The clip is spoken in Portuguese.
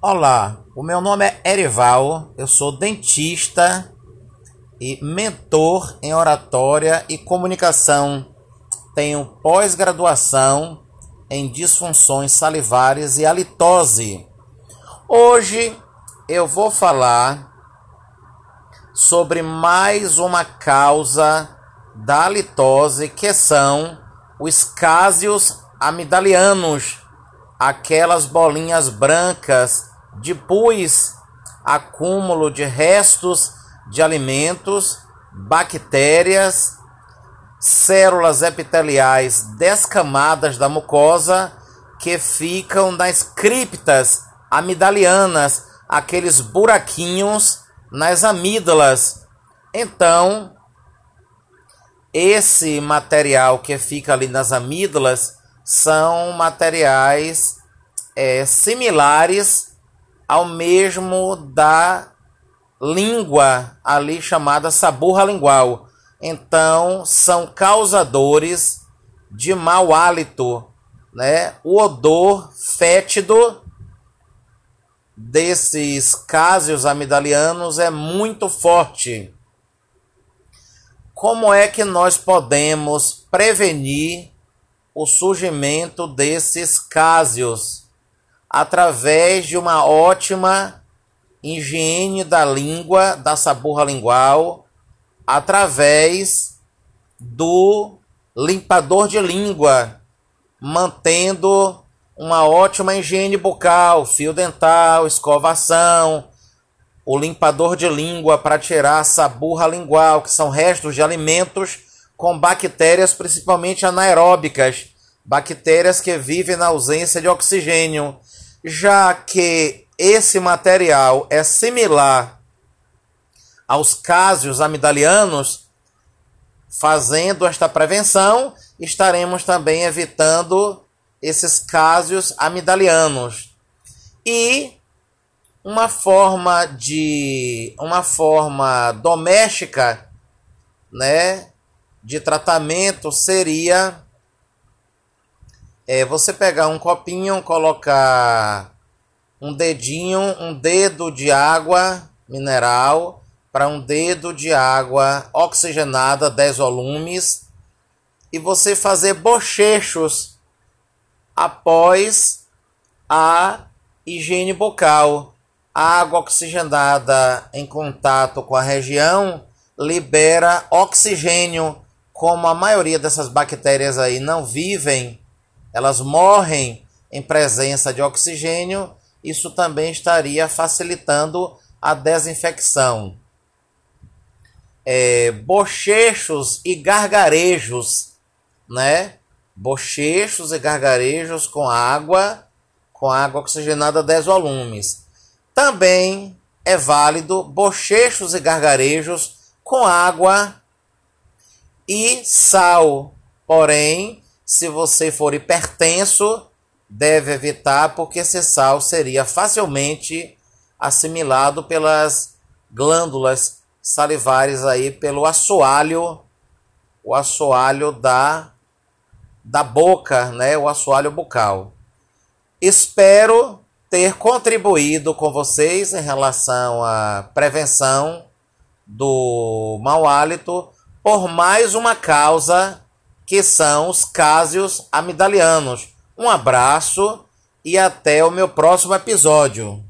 Olá, o meu nome é Erival, eu sou dentista e mentor em oratória e comunicação. Tenho pós-graduação em disfunções salivares e halitose. Hoje eu vou falar sobre mais uma causa da halitose que são os cásios amidalianos, aquelas bolinhas brancas de pus, acúmulo de restos de alimentos, bactérias, células epiteliais descamadas da mucosa que ficam nas criptas amidalianas, aqueles buraquinhos nas amígdalas. Então, esse material que fica ali nas amígdalas são materiais é, similares ao mesmo da língua ali chamada saburra lingual. Então, são causadores de mau hálito, né? O odor fétido desses cásios amidalianos é muito forte. Como é que nós podemos prevenir o surgimento desses cásios? Através de uma ótima higiene da língua, da saburra lingual, através do limpador de língua, mantendo uma ótima higiene bucal, fio dental, escovação, o limpador de língua para tirar a saburra lingual, que são restos de alimentos com bactérias principalmente anaeróbicas, bactérias que vivem na ausência de oxigênio, já que esse material é similar aos cásios amidalianos, fazendo esta prevenção, estaremos também evitando esses cásios amidalianos. E uma forma de uma forma doméstica, né, de tratamento seria é, você pegar um copinho, colocar um dedinho, um dedo de água mineral para um dedo de água oxigenada 10 volumes e você fazer bochechos após a higiene bucal. A água oxigenada em contato com a região libera oxigênio. Como a maioria dessas bactérias aí não vivem, elas morrem em presença de oxigênio, isso também estaria facilitando a desinfecção. É, bochechos e gargarejos, né? bochechos e gargarejos com água, com água oxigenada 10 volumes. Também é válido bochechos e gargarejos com água e sal. Porém, se você for hipertenso, deve evitar porque esse sal seria facilmente assimilado pelas glândulas salivares aí pelo assoalho, o assoalho da da boca, né, o assoalho bucal. Espero ter contribuído com vocês em relação à prevenção do mau hálito por mais uma causa que são os cásios amidalianos. Um abraço e até o meu próximo episódio.